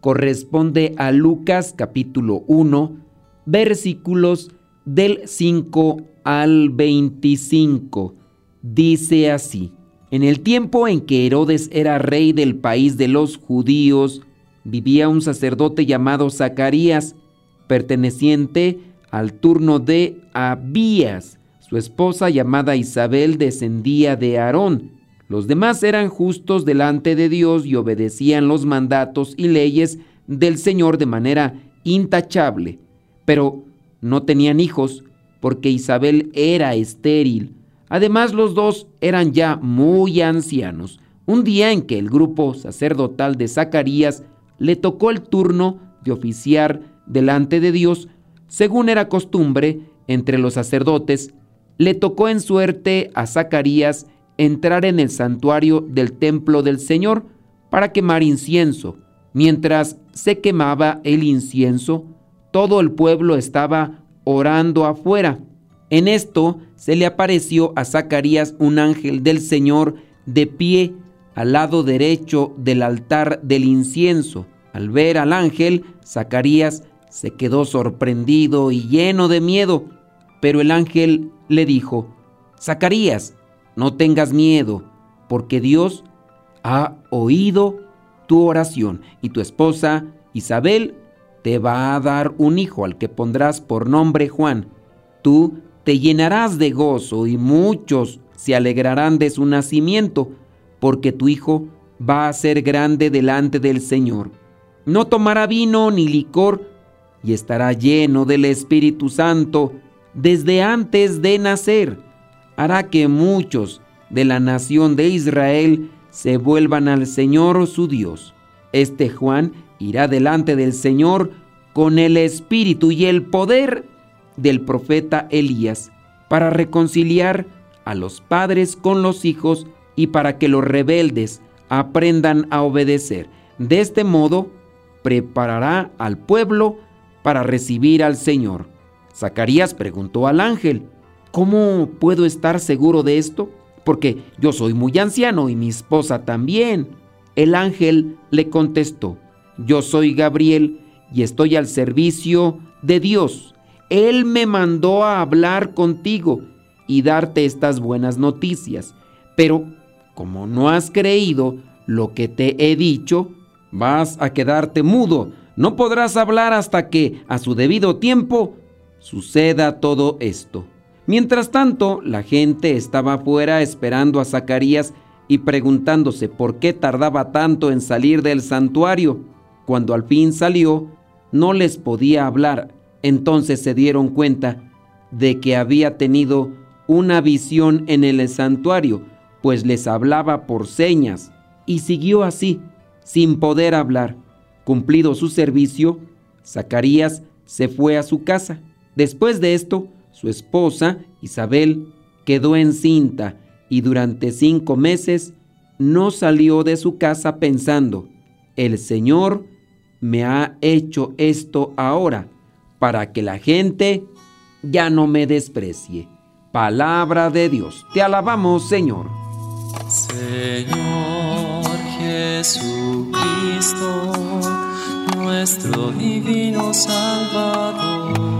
corresponde a Lucas capítulo 1, versículos del 5 al 25. Dice así, en el tiempo en que Herodes era rey del país de los judíos, vivía un sacerdote llamado Zacarías, perteneciente al turno de Abías. Su esposa llamada Isabel descendía de Aarón los demás eran justos delante de Dios y obedecían los mandatos y leyes del Señor de manera intachable, pero no tenían hijos porque Isabel era estéril. Además los dos eran ya muy ancianos. Un día en que el grupo sacerdotal de Zacarías le tocó el turno de oficiar delante de Dios, según era costumbre entre los sacerdotes, le tocó en suerte a Zacarías entrar en el santuario del templo del Señor para quemar incienso. Mientras se quemaba el incienso, todo el pueblo estaba orando afuera. En esto se le apareció a Zacarías un ángel del Señor de pie al lado derecho del altar del incienso. Al ver al ángel, Zacarías se quedó sorprendido y lleno de miedo, pero el ángel le dijo, Zacarías, no tengas miedo, porque Dios ha oído tu oración y tu esposa Isabel te va a dar un hijo al que pondrás por nombre Juan. Tú te llenarás de gozo y muchos se alegrarán de su nacimiento, porque tu hijo va a ser grande delante del Señor. No tomará vino ni licor y estará lleno del Espíritu Santo desde antes de nacer hará que muchos de la nación de Israel se vuelvan al Señor su Dios. Este Juan irá delante del Señor con el espíritu y el poder del profeta Elías para reconciliar a los padres con los hijos y para que los rebeldes aprendan a obedecer. De este modo, preparará al pueblo para recibir al Señor. Zacarías preguntó al ángel, ¿Cómo puedo estar seguro de esto? Porque yo soy muy anciano y mi esposa también. El ángel le contestó, yo soy Gabriel y estoy al servicio de Dios. Él me mandó a hablar contigo y darte estas buenas noticias. Pero como no has creído lo que te he dicho, vas a quedarte mudo. No podrás hablar hasta que a su debido tiempo suceda todo esto. Mientras tanto, la gente estaba afuera esperando a Zacarías y preguntándose por qué tardaba tanto en salir del santuario. Cuando al fin salió, no les podía hablar. Entonces se dieron cuenta de que había tenido una visión en el santuario, pues les hablaba por señas. Y siguió así, sin poder hablar. Cumplido su servicio, Zacarías se fue a su casa. Después de esto, su esposa, Isabel, quedó encinta y durante cinco meses no salió de su casa pensando, el Señor me ha hecho esto ahora para que la gente ya no me desprecie. Palabra de Dios. Te alabamos, Señor. Señor Jesucristo, nuestro divino Salvador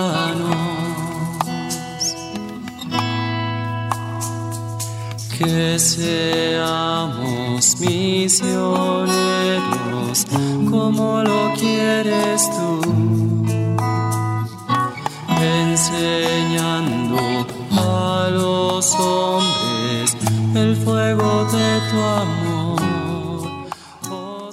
Que seamos misioneros como lo quieres tú. enseñando a los hombres el fuego de tu amor. Oh,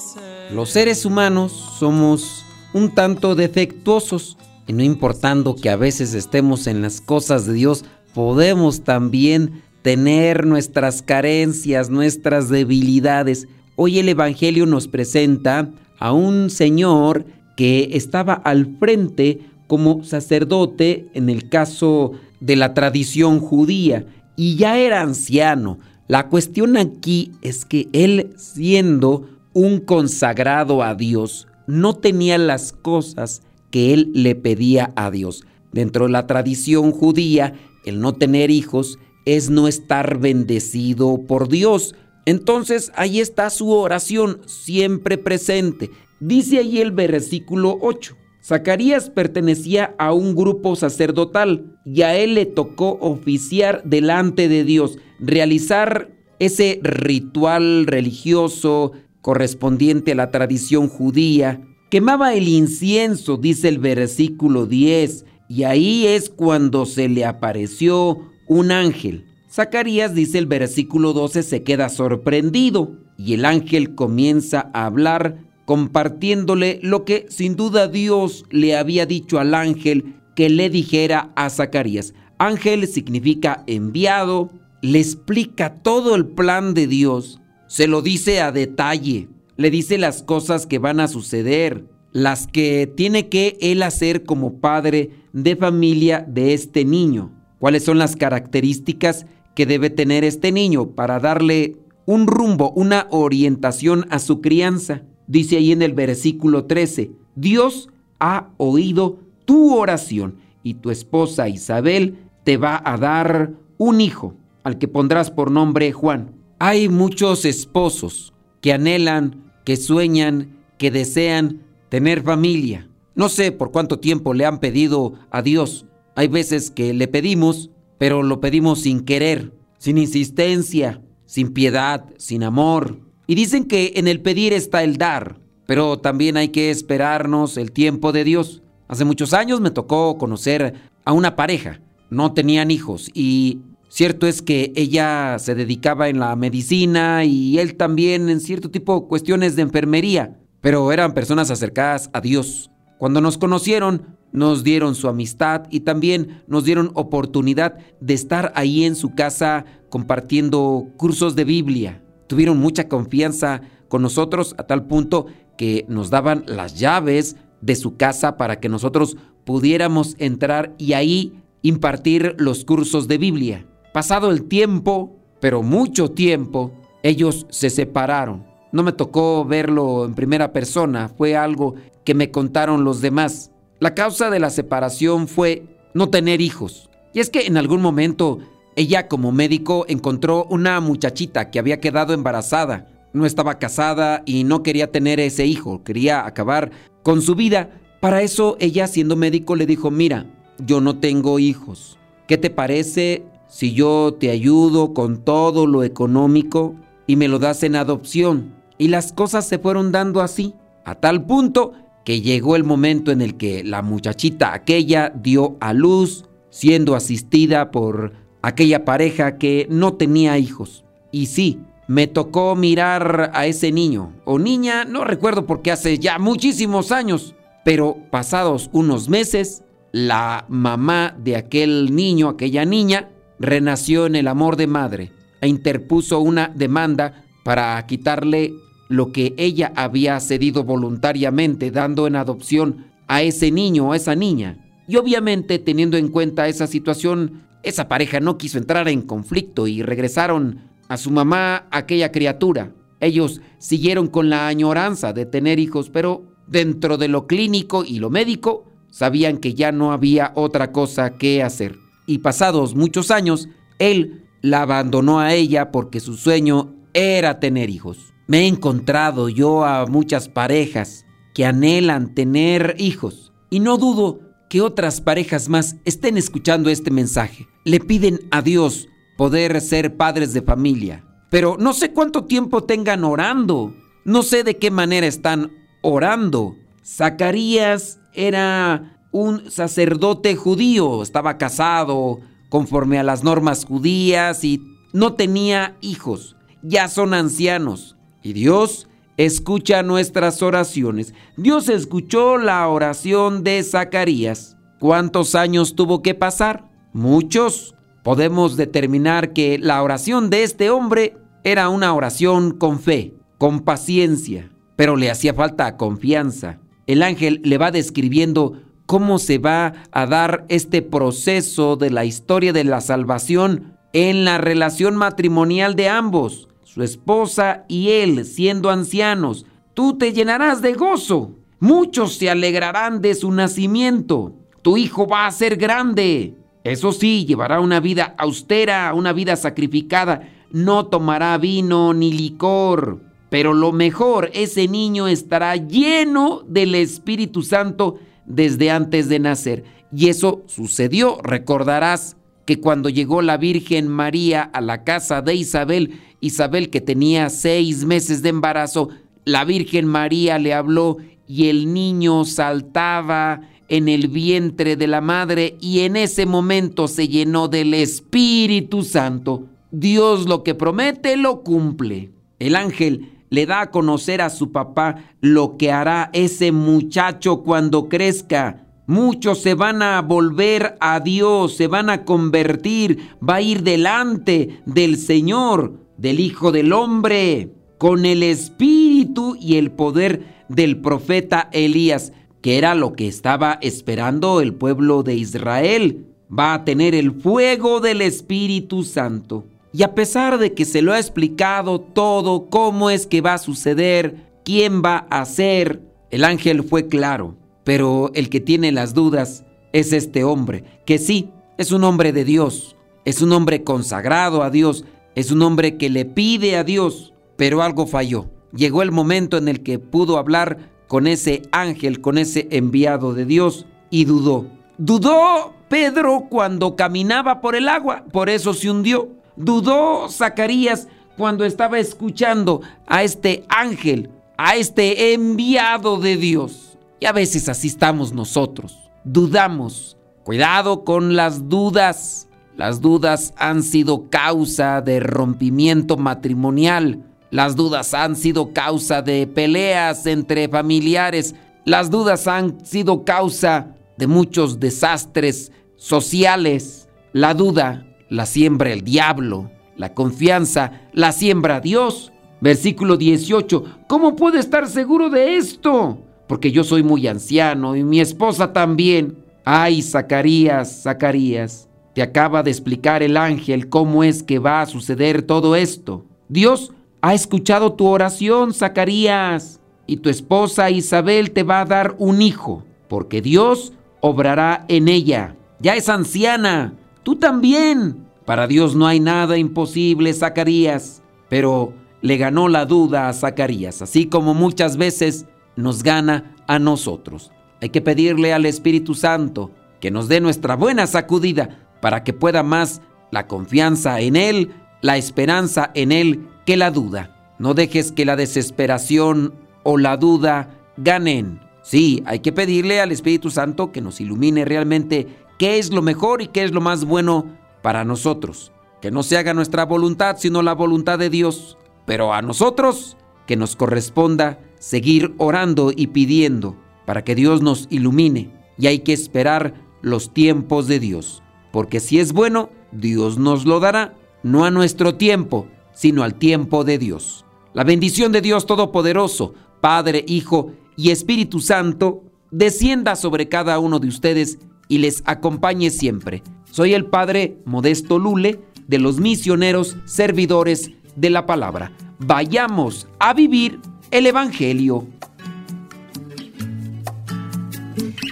Los seres humanos somos un tanto defectuosos y no importando que a veces estemos en las cosas de Dios, podemos también tener nuestras carencias, nuestras debilidades. Hoy el Evangelio nos presenta a un señor que estaba al frente como sacerdote en el caso de la tradición judía y ya era anciano. La cuestión aquí es que él siendo un consagrado a Dios no tenía las cosas que él le pedía a Dios. Dentro de la tradición judía, el no tener hijos es no estar bendecido por Dios. Entonces ahí está su oración siempre presente. Dice ahí el versículo 8. Zacarías pertenecía a un grupo sacerdotal y a él le tocó oficiar delante de Dios, realizar ese ritual religioso correspondiente a la tradición judía. Quemaba el incienso, dice el versículo 10, y ahí es cuando se le apareció un ángel. Zacarías, dice el versículo 12, se queda sorprendido y el ángel comienza a hablar compartiéndole lo que sin duda Dios le había dicho al ángel que le dijera a Zacarías. Ángel significa enviado, le explica todo el plan de Dios, se lo dice a detalle, le dice las cosas que van a suceder, las que tiene que él hacer como padre de familia de este niño, cuáles son las características que debe tener este niño para darle un rumbo, una orientación a su crianza. Dice ahí en el versículo 13, Dios ha oído tu oración y tu esposa Isabel te va a dar un hijo, al que pondrás por nombre Juan. Hay muchos esposos que anhelan, que sueñan, que desean tener familia. No sé por cuánto tiempo le han pedido a Dios. Hay veces que le pedimos, pero lo pedimos sin querer, sin insistencia, sin piedad, sin amor, y dicen que en el pedir está el dar, pero también hay que esperarnos el tiempo de Dios. Hace muchos años me tocó conocer a una pareja. No tenían hijos y cierto es que ella se dedicaba en la medicina y él también en cierto tipo cuestiones de enfermería, pero eran personas acercadas a Dios. Cuando nos conocieron, nos dieron su amistad y también nos dieron oportunidad de estar ahí en su casa compartiendo cursos de Biblia tuvieron mucha confianza con nosotros a tal punto que nos daban las llaves de su casa para que nosotros pudiéramos entrar y ahí impartir los cursos de Biblia. Pasado el tiempo, pero mucho tiempo, ellos se separaron. No me tocó verlo en primera persona, fue algo que me contaron los demás. La causa de la separación fue no tener hijos. Y es que en algún momento ella como médico encontró una muchachita que había quedado embarazada. No estaba casada y no quería tener ese hijo, quería acabar con su vida. Para eso ella siendo médico le dijo, mira, yo no tengo hijos. ¿Qué te parece si yo te ayudo con todo lo económico y me lo das en adopción? Y las cosas se fueron dando así, a tal punto que llegó el momento en el que la muchachita aquella dio a luz, siendo asistida por aquella pareja que no tenía hijos. Y sí, me tocó mirar a ese niño o niña, no recuerdo porque hace ya muchísimos años, pero pasados unos meses, la mamá de aquel niño, aquella niña, renació en el amor de madre e interpuso una demanda para quitarle lo que ella había cedido voluntariamente dando en adopción a ese niño o a esa niña. Y obviamente teniendo en cuenta esa situación, esa pareja no quiso entrar en conflicto y regresaron a su mamá aquella criatura. Ellos siguieron con la añoranza de tener hijos, pero dentro de lo clínico y lo médico sabían que ya no había otra cosa que hacer. Y pasados muchos años, él la abandonó a ella porque su sueño era tener hijos. Me he encontrado yo a muchas parejas que anhelan tener hijos y no dudo que otras parejas más estén escuchando este mensaje. Le piden a Dios poder ser padres de familia, pero no sé cuánto tiempo tengan orando, no sé de qué manera están orando. Zacarías era un sacerdote judío, estaba casado conforme a las normas judías y no tenía hijos, ya son ancianos. Y Dios escucha nuestras oraciones. Dios escuchó la oración de Zacarías. ¿Cuántos años tuvo que pasar? Muchos. Podemos determinar que la oración de este hombre era una oración con fe, con paciencia, pero le hacía falta confianza. El ángel le va describiendo cómo se va a dar este proceso de la historia de la salvación en la relación matrimonial de ambos, su esposa y él siendo ancianos. Tú te llenarás de gozo. Muchos se alegrarán de su nacimiento. Tu hijo va a ser grande. Eso sí, llevará una vida austera, una vida sacrificada. No tomará vino ni licor. Pero lo mejor, ese niño estará lleno del Espíritu Santo desde antes de nacer. Y eso sucedió, recordarás que cuando llegó la Virgen María a la casa de Isabel, Isabel que tenía seis meses de embarazo, la Virgen María le habló y el niño saltaba en el vientre de la madre y en ese momento se llenó del Espíritu Santo. Dios lo que promete lo cumple. El ángel le da a conocer a su papá lo que hará ese muchacho cuando crezca Muchos se van a volver a Dios, se van a convertir, va a ir delante del Señor, del Hijo del Hombre, con el espíritu y el poder del profeta Elías, que era lo que estaba esperando el pueblo de Israel. Va a tener el fuego del Espíritu Santo. Y a pesar de que se lo ha explicado todo, cómo es que va a suceder, quién va a ser, el ángel fue claro pero el que tiene las dudas es este hombre, que sí, es un hombre de Dios, es un hombre consagrado a Dios, es un hombre que le pide a Dios, pero algo falló. Llegó el momento en el que pudo hablar con ese ángel, con ese enviado de Dios, y dudó. Dudó Pedro cuando caminaba por el agua, por eso se hundió. Dudó Zacarías cuando estaba escuchando a este ángel, a este enviado de Dios. Y a veces así estamos nosotros. Dudamos. Cuidado con las dudas. Las dudas han sido causa de rompimiento matrimonial. Las dudas han sido causa de peleas entre familiares. Las dudas han sido causa de muchos desastres sociales. La duda la siembra el diablo. La confianza la siembra Dios. Versículo 18. ¿Cómo puede estar seguro de esto? porque yo soy muy anciano y mi esposa también. Ay, Zacarías, Zacarías, te acaba de explicar el ángel cómo es que va a suceder todo esto. Dios ha escuchado tu oración, Zacarías, y tu esposa Isabel te va a dar un hijo, porque Dios obrará en ella. Ya es anciana, tú también. Para Dios no hay nada imposible, Zacarías. Pero le ganó la duda a Zacarías, así como muchas veces nos gana a nosotros. Hay que pedirle al Espíritu Santo que nos dé nuestra buena sacudida para que pueda más la confianza en Él, la esperanza en Él que la duda. No dejes que la desesperación o la duda ganen. Sí, hay que pedirle al Espíritu Santo que nos ilumine realmente qué es lo mejor y qué es lo más bueno para nosotros. Que no se haga nuestra voluntad, sino la voluntad de Dios. Pero a nosotros, que nos corresponda seguir orando y pidiendo para que Dios nos ilumine y hay que esperar los tiempos de Dios, porque si es bueno, Dios nos lo dará, no a nuestro tiempo, sino al tiempo de Dios. La bendición de Dios Todopoderoso, Padre, Hijo y Espíritu Santo, descienda sobre cada uno de ustedes y les acompañe siempre. Soy el Padre Modesto Lule de los misioneros servidores de la palabra. Vayamos a vivir el Evangelio.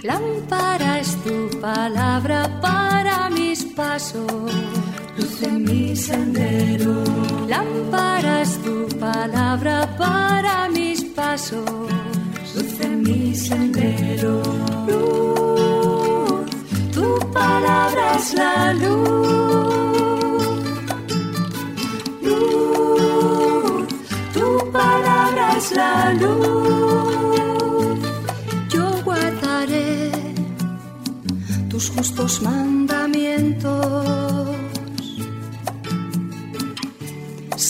Lámpara es tu palabra para mis pasos, luz en mi sendero. Lámpara es tu palabra para mis pasos, luz en mi sendero. Luz, tu palabra es la luz la luz. Yo guardaré tus justos mandamientos.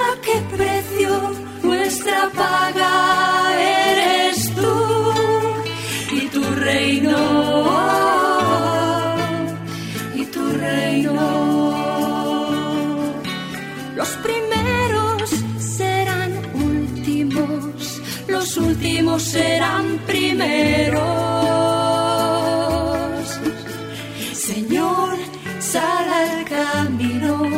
a qué precio, nuestra paga eres tú y tu reino. Y tu reino. Los primeros serán últimos, los últimos serán primeros. Señor, sal al camino